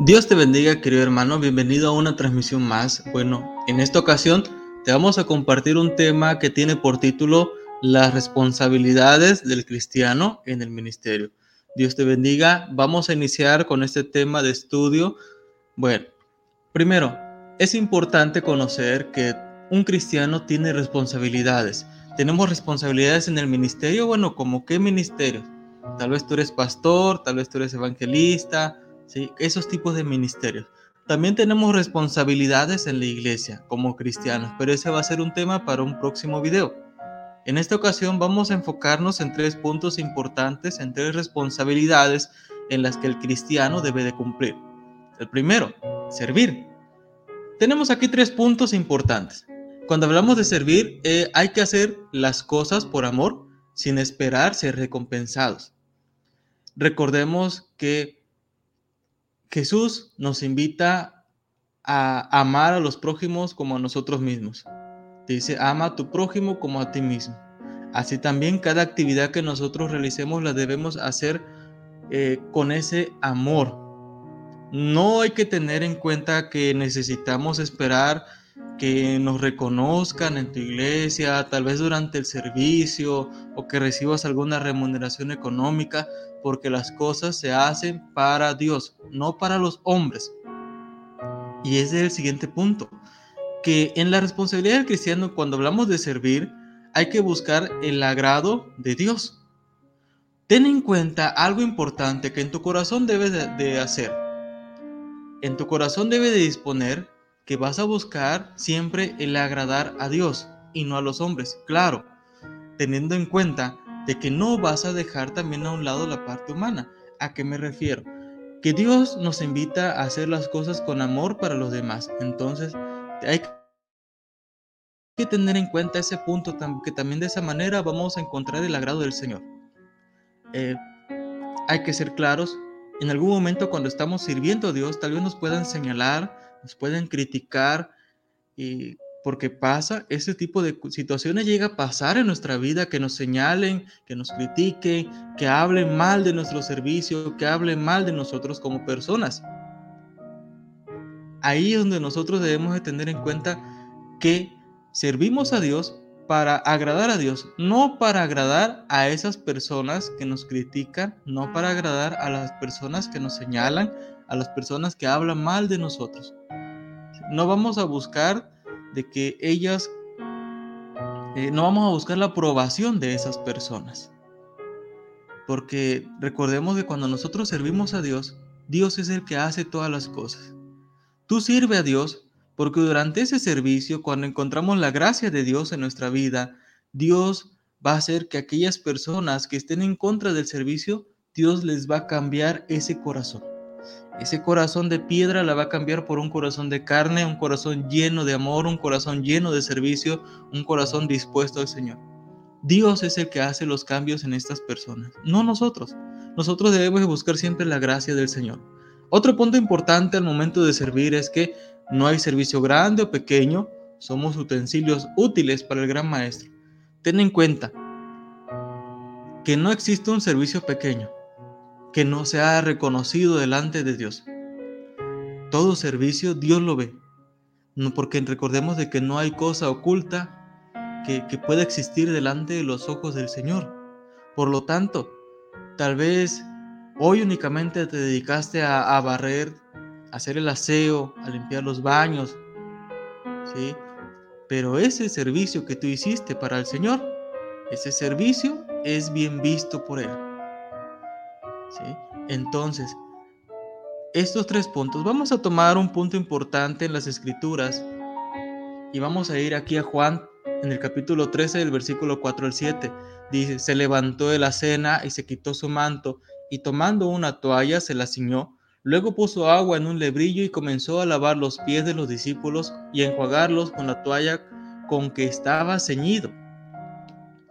Dios te bendiga, querido hermano. Bienvenido a una transmisión más. Bueno, en esta ocasión te vamos a compartir un tema que tiene por título Las responsabilidades del cristiano en el ministerio. Dios te bendiga. Vamos a iniciar con este tema de estudio. Bueno, primero, es importante conocer que un cristiano tiene responsabilidades. Tenemos responsabilidades en el ministerio. Bueno, ¿como qué ministerio? Tal vez tú eres pastor, tal vez tú eres evangelista, ¿sí? esos tipos de ministerios. También tenemos responsabilidades en la iglesia como cristianos, pero ese va a ser un tema para un próximo video. En esta ocasión vamos a enfocarnos en tres puntos importantes, en tres responsabilidades en las que el cristiano debe de cumplir. El primero, servir. Tenemos aquí tres puntos importantes. Cuando hablamos de servir, eh, hay que hacer las cosas por amor sin esperar ser recompensados recordemos que Jesús nos invita a amar a los prójimos como a nosotros mismos. Dice, ama a tu prójimo como a ti mismo. Así también cada actividad que nosotros realicemos la debemos hacer eh, con ese amor. No hay que tener en cuenta que necesitamos esperar que nos reconozcan en tu iglesia, tal vez durante el servicio o que recibas alguna remuneración económica, porque las cosas se hacen para Dios, no para los hombres. Y ese es el siguiente punto, que en la responsabilidad del cristiano, cuando hablamos de servir, hay que buscar el agrado de Dios. Ten en cuenta algo importante que en tu corazón debes de, hacer. En tu corazón debe de disponer que vas a buscar siempre el agradar a Dios y no a los hombres, claro, teniendo en cuenta de que no vas a dejar también a un lado la parte humana. ¿A qué me refiero? Que Dios nos invita a hacer las cosas con amor para los demás. Entonces, hay que tener en cuenta ese punto, que también de esa manera vamos a encontrar el agrado del Señor. Eh, hay que ser claros. En algún momento cuando estamos sirviendo a Dios, tal vez nos puedan señalar nos pueden criticar y porque pasa, ese tipo de situaciones llega a pasar en nuestra vida, que nos señalen, que nos critiquen, que hablen mal de nuestro servicio, que hablen mal de nosotros como personas. Ahí es donde nosotros debemos de tener en cuenta que servimos a Dios para agradar a Dios, no para agradar a esas personas que nos critican, no para agradar a las personas que nos señalan, a las personas que hablan mal de nosotros. No vamos a buscar de que ellas, eh, no vamos a buscar la aprobación de esas personas. Porque recordemos que cuando nosotros servimos a Dios, Dios es el que hace todas las cosas. Tú sirve a Dios porque durante ese servicio, cuando encontramos la gracia de Dios en nuestra vida, Dios va a hacer que aquellas personas que estén en contra del servicio, Dios les va a cambiar ese corazón. Ese corazón de piedra la va a cambiar por un corazón de carne, un corazón lleno de amor, un corazón lleno de servicio, un corazón dispuesto al Señor. Dios es el que hace los cambios en estas personas, no nosotros. Nosotros debemos buscar siempre la gracia del Señor. Otro punto importante al momento de servir es que no hay servicio grande o pequeño, somos utensilios útiles para el gran maestro. Ten en cuenta que no existe un servicio pequeño que no sea reconocido delante de Dios. Todo servicio Dios lo ve, porque recordemos de que no hay cosa oculta que, que pueda existir delante de los ojos del Señor. Por lo tanto, tal vez hoy únicamente te dedicaste a, a barrer, a hacer el aseo, a limpiar los baños, ¿sí? Pero ese servicio que tú hiciste para el Señor, ese servicio es bien visto por Él. Entonces, estos tres puntos, vamos a tomar un punto importante en las escrituras y vamos a ir aquí a Juan en el capítulo 13 del versículo 4 al 7. Dice, se levantó de la cena y se quitó su manto y tomando una toalla se la ciñó. Luego puso agua en un lebrillo y comenzó a lavar los pies de los discípulos y a enjuagarlos con la toalla con que estaba ceñido.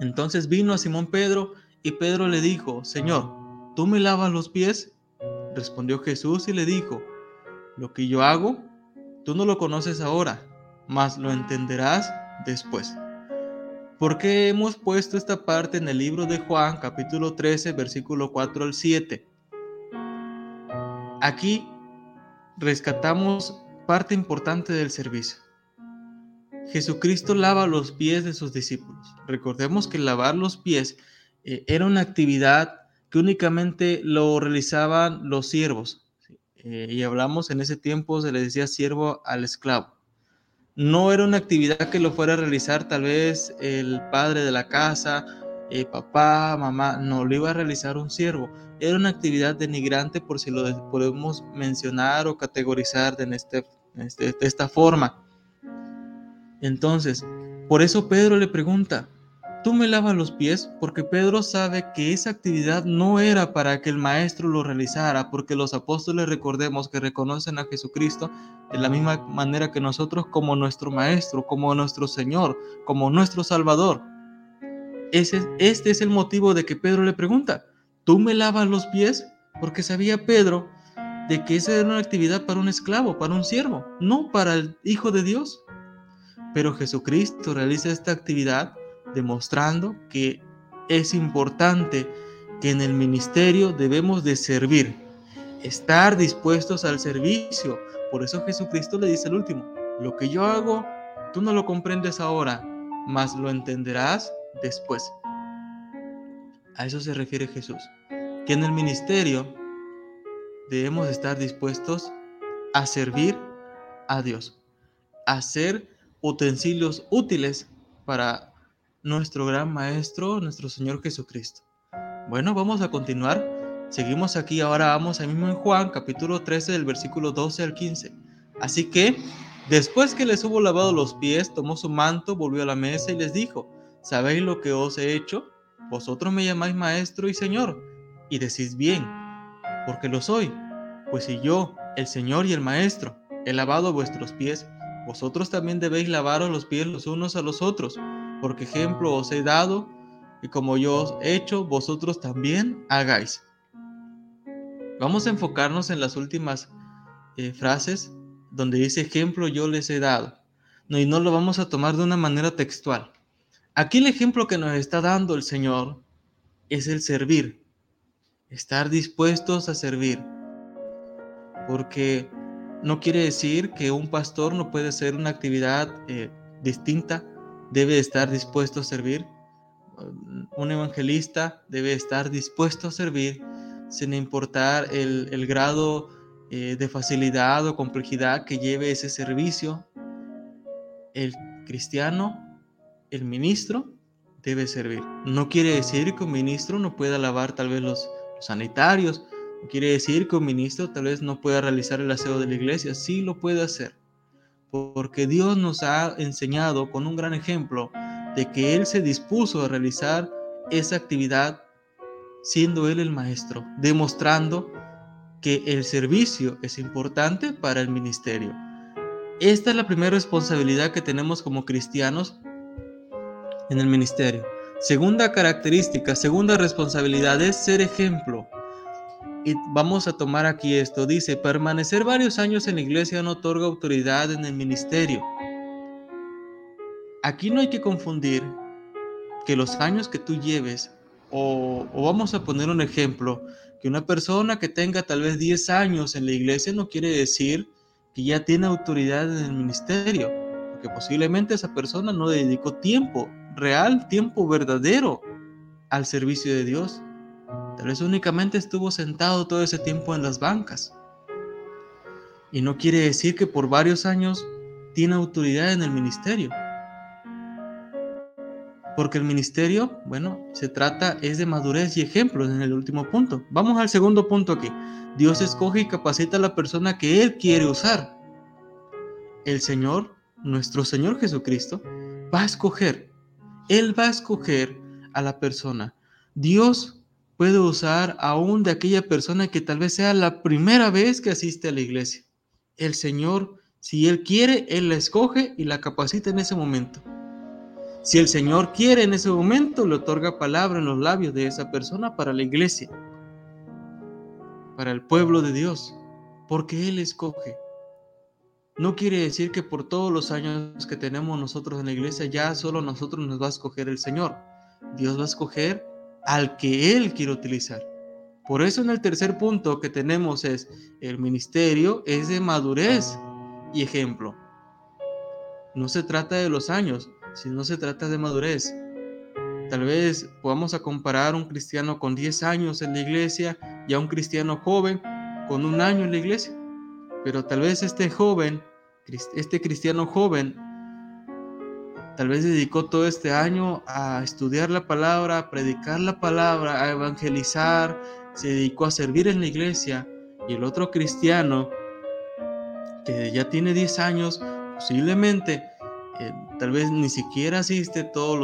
Entonces vino a Simón Pedro y Pedro le dijo, Señor, ¿tú me lavas los pies? Respondió Jesús y le dijo, lo que yo hago, tú no lo conoces ahora, mas lo entenderás después. ¿Por qué hemos puesto esta parte en el libro de Juan, capítulo 13, versículo 4 al 7? Aquí rescatamos parte importante del servicio. Jesucristo lava los pies de sus discípulos. Recordemos que lavar los pies eh, era una actividad que únicamente lo realizaban los siervos. Eh, y hablamos en ese tiempo, se le decía siervo al esclavo. No era una actividad que lo fuera a realizar tal vez el padre de la casa, eh, papá, mamá, no, lo iba a realizar un siervo. Era una actividad denigrante por si lo podemos mencionar o categorizar de, este, este, de esta forma. Entonces, por eso Pedro le pregunta, ¿tú me lavas los pies? Porque Pedro sabe que esa actividad no era para que el maestro lo realizara, porque los apóstoles recordemos que reconocen a Jesucristo de la misma manera que nosotros como nuestro maestro, como nuestro Señor, como nuestro Salvador. Ese, este es el motivo de que Pedro le pregunta, ¿tú me lavas los pies? Porque sabía Pedro de que esa era una actividad para un esclavo, para un siervo, no para el Hijo de Dios. Pero Jesucristo realiza esta actividad demostrando que es importante que en el ministerio debemos de servir, estar dispuestos al servicio. Por eso Jesucristo le dice al último, lo que yo hago, tú no lo comprendes ahora, mas lo entenderás después. A eso se refiere Jesús, que en el ministerio debemos estar dispuestos a servir a Dios, a ser utensilios útiles para nuestro gran Maestro, nuestro Señor Jesucristo. Bueno, vamos a continuar. Seguimos aquí, ahora vamos ahí mismo en Juan, capítulo 13, del versículo 12 al 15. Así que, después que les hubo lavado los pies, tomó su manto, volvió a la mesa y les dijo, ¿sabéis lo que os he hecho? Vosotros me llamáis Maestro y Señor, y decís bien, porque lo soy. Pues si yo, el Señor y el Maestro, he lavado vuestros pies, vosotros también debéis lavaros los pies los unos a los otros, porque ejemplo os he dado, y como yo os he hecho, vosotros también hagáis. Vamos a enfocarnos en las últimas eh, frases donde dice ejemplo yo les he dado. No, y no lo vamos a tomar de una manera textual. Aquí el ejemplo que nos está dando el Señor es el servir, estar dispuestos a servir. Porque no quiere decir que un pastor no puede hacer una actividad eh, distinta, debe estar dispuesto a servir. Un evangelista debe estar dispuesto a servir sin importar el, grado eh, de facilidad o complejidad que lleve ese servicio. El cristiano, el ministro, debe servir. No quiere decir que un ministro no pueda lavar tal vez los sanitarios, Quiere decir que un ministro tal vez no pueda realizar el aseo de la iglesia, sí lo puede hacer, porque Dios nos ha enseñado con un gran ejemplo de que Él se dispuso a realizar esa actividad siendo Él el maestro, demostrando que el servicio es importante para el ministerio. Esta es la primera responsabilidad que tenemos como cristianos en el ministerio. Segunda característica, segunda responsabilidad es ser ejemplo. Y vamos a tomar aquí esto. Dice, permanecer varios años en la iglesia no otorga autoridad en el ministerio. Aquí no hay que confundir que los años que tú lleves, o, vamos a poner un ejemplo, que una persona que tenga tal vez 10 años en la iglesia no quiere decir que ya tiene autoridad en el ministerio, porque posiblemente esa persona no dedicó tiempo real, tiempo verdadero al servicio de Dios. Tal vez únicamente estuvo sentado todo ese tiempo en las bancas. Y no quiere decir que por varios años tiene autoridad en el ministerio. Porque el ministerio, bueno, se trata es de madurez y ejemplos en el último punto. Vamos al segundo punto aquí. Dios escoge y capacita a la persona que Él quiere usar. El Señor, nuestro Señor Jesucristo, va a escoger. Él va a escoger a la persona. Dios puede usar aún de aquella persona que tal vez sea la primera vez que asiste a la iglesia. El Señor, si Él quiere, Él la escoge y la capacita en ese momento. Si el Señor quiere en ese momento, le otorga palabra en los labios de esa persona para la iglesia, para el pueblo de Dios, porque Él escoge. No quiere decir que por todos los años que tenemos nosotros en la iglesia ya solo nosotros nos va a escoger el Señor. Dios va a escoger al que Él quiere utilizar. Por eso en el tercer punto que tenemos es el ministerio es de madurez y ejemplo. No se trata de los años, sino se trata de madurez. Tal vez podamos a comparar un cristiano con 10 años en la iglesia y a un cristiano joven con un año en la iglesia. Pero tal vez este joven, este cristiano joven, tal vez dedicó todo este año a estudiar la palabra, a predicar la palabra, a evangelizar, se dedicó a servir en la iglesia. Y el otro cristiano, que ya tiene 10 años, posiblemente eh, tal vez ni siquiera asiste a todos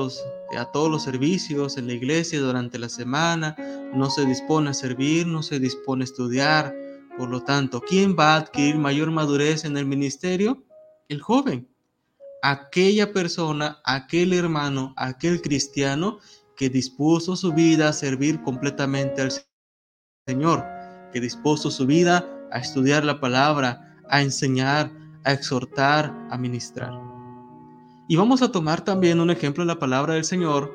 los servicios en la iglesia durante la semana, no se dispone a servir, no se dispone a estudiar. Por lo tanto, ¿quién va a adquirir mayor madurez en el ministerio? El joven. Aquella persona, aquel hermano, aquel cristiano que dispuso su vida a servir completamente al Señor, que dispuso su vida a estudiar la palabra, a enseñar, a exhortar, a ministrar. Y vamos a tomar también un ejemplo en la palabra del Señor.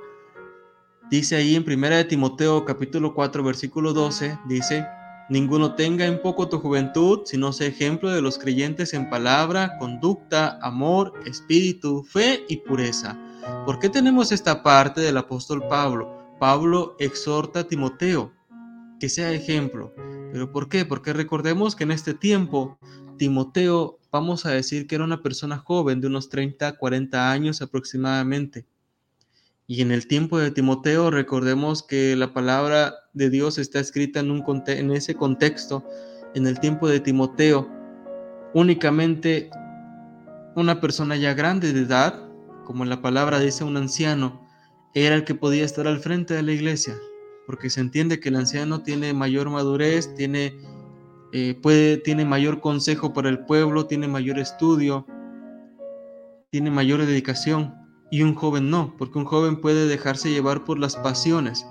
Dice ahí en 1 de Timoteo capítulo 4 versículo 12, dice, Ninguno tenga en poco tu juventud, sino sea ejemplo de los creyentes en palabra, conducta, amor, espíritu, fe y pureza. ¿Por qué tenemos esta parte del apóstol Pablo? Pablo exhorta a Timoteo que sea ejemplo. ¿Pero por qué? Porque recordemos que en este tiempo Timoteo vamos a decir que era una persona joven de unos 30, 40 años aproximadamente. Y en el tiempo de Timoteo recordemos que la palabra de Dios está escrita en, un, en ese contexto. En el tiempo de Timoteo, únicamente una persona ya grande de edad, como la palabra dice un anciano, era el que podía estar al frente de la iglesia, porque se entiende que el anciano tiene mayor madurez, tiene eh, puede, tiene mayor consejo para el pueblo, tiene mayor estudio, tiene mayor dedicación y un joven no, porque un joven puede dejarse llevar por las pasiones.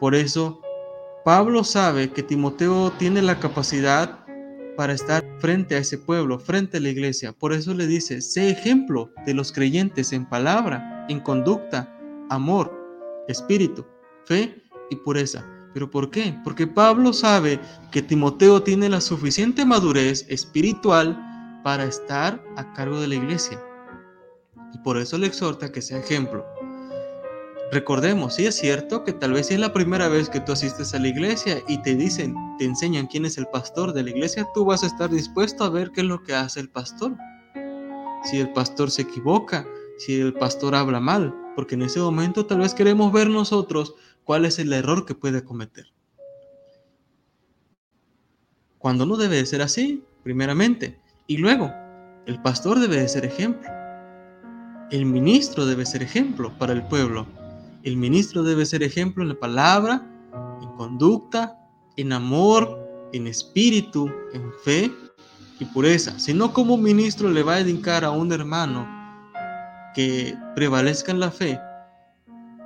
Por eso, Pablo sabe que Timoteo tiene la capacidad para estar frente a ese pueblo, frente a la iglesia. Por eso le dice, sé ejemplo de los creyentes en palabra, en conducta, amor, espíritu, fe y pureza. ¿Pero por qué? Porque Pablo sabe que Timoteo tiene la suficiente madurez espiritual para estar a cargo de la iglesia. Y por eso le exhorta que sea ejemplo. Recordemos, sí es cierto que tal vez es la primera vez que tú asistes a la iglesia y te dicen, te enseñan quién es el pastor de la iglesia, tú vas a estar dispuesto a ver qué es lo que hace el pastor. Si el pastor se equivoca, si el pastor habla mal, porque en ese momento tal vez queremos ver nosotros cuál es el error que puede cometer. Cuando no debe de ser así, primeramente. Y luego, el pastor debe de ser ejemplo. El ministro debe ser ejemplo para el pueblo. El ministro debe ser ejemplo en la palabra, en conducta, en amor, en espíritu, en fe y pureza. Si no, como ministro le va a dedicar a un hermano que prevalezca en la fe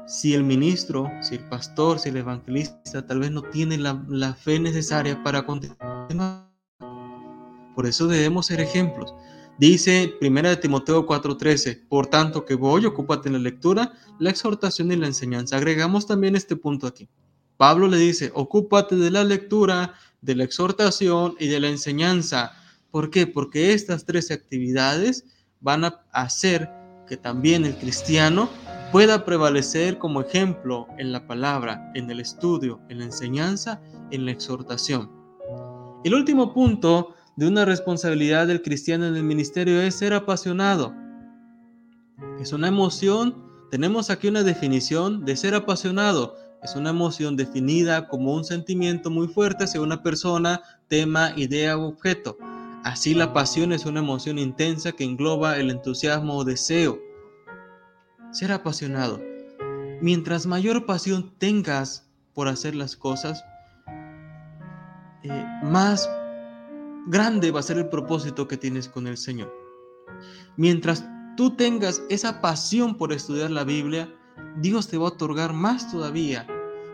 si el ministro, si el pastor, si el evangelista tal vez no tiene la, fe necesaria para continuar. Por eso debemos ser ejemplos. Dice 1 Timoteo 4:13, por tanto que voy, ocúpate en la lectura, la exhortación y la enseñanza. Agregamos también este punto aquí. Pablo le dice, ocúpate de la lectura, de la exhortación y de la enseñanza. ¿Por qué? Porque estas tres actividades van a hacer que también el cristiano pueda prevalecer como ejemplo en la palabra, en el estudio, en la enseñanza, en la exhortación. El último punto de una responsabilidad del cristiano en el ministerio es ser apasionado. Es una emoción, tenemos aquí una definición de ser apasionado. Es una emoción definida como un sentimiento muy fuerte hacia una persona, tema, idea o objeto. Así la pasión es una emoción intensa que engloba el entusiasmo o deseo ser apasionado. Mientras mayor pasión tengas por hacer las cosas, eh, más grande va a ser el propósito que tienes con el Señor. Mientras tú tengas esa pasión por estudiar la Biblia, Dios te va a otorgar más todavía.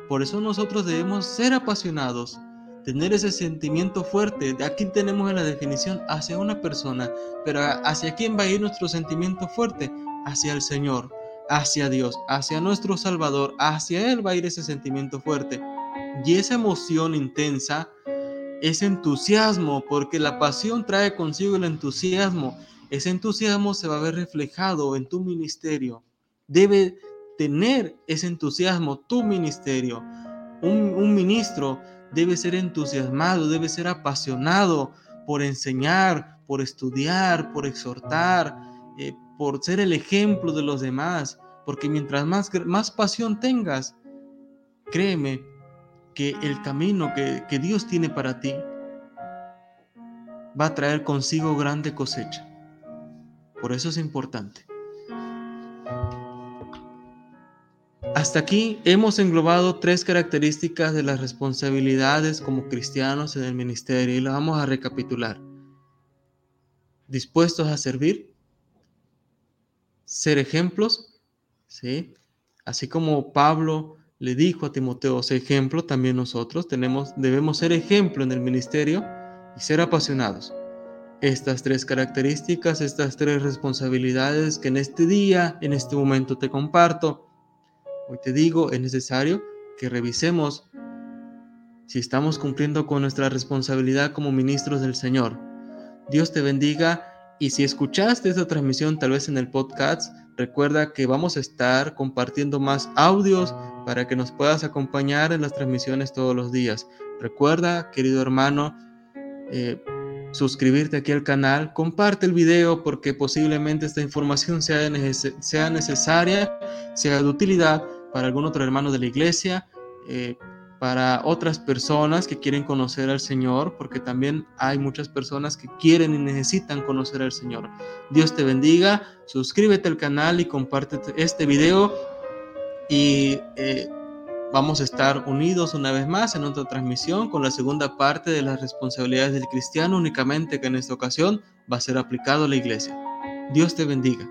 Por eso nosotros debemos ser apasionados, tener ese sentimiento fuerte. Aquí tenemos la definición hacia una persona, pero hacia quién va a ir nuestro sentimiento fuerte? Hacia el Señor hacia Dios, hacia nuestro Salvador, hacia Él va a ir ese sentimiento fuerte. Y esa emoción intensa es entusiasmo, porque la pasión trae consigo el entusiasmo. Ese entusiasmo se va a ver reflejado en tu ministerio. Debe tener ese entusiasmo tu ministerio. Un, ministro debe ser entusiasmado, debe ser apasionado por enseñar, por estudiar, por exhortar, eh, por ser el ejemplo de los demás. Porque mientras más, más pasión tengas, créeme que el camino que, que Dios tiene para ti va a traer consigo grande cosecha. Por eso es importante. Hasta aquí hemos englobado tres características de las responsabilidades como cristianos en el ministerio y las vamos a recapitular. Dispuestos a servir, ser ejemplos, ¿sí? Así como Pablo le dijo a Timoteo, sé ejemplo, también nosotros tenemos, debemos ser ejemplo en el ministerio y ser apasionados. Estas tres características, estas tres responsabilidades que en este día, en este momento te comparto, Hoy te digo, es necesario que revisemos si estamos cumpliendo con nuestra responsabilidad como ministros del Señor. Dios te bendiga y si escuchaste esta transmisión tal vez en el podcast, recuerda que vamos a estar compartiendo más audios para que nos puedas acompañar en las transmisiones todos los días. Recuerda, querido hermano, eh, suscribirte aquí al canal, comparte el video porque posiblemente esta información sea, necesaria, sea de utilidad para algún otro hermano de la iglesia, eh, para otras personas que quieren conocer al Señor, porque también hay muchas personas que quieren y necesitan conocer al Señor. Dios te bendiga, suscríbete al canal y comparte este video y eh, Vamos a estar unidos una vez más en otra transmisión con la segunda parte de las responsabilidades del cristiano, únicamente que en esta ocasión va a ser aplicado a la iglesia. Dios te bendiga.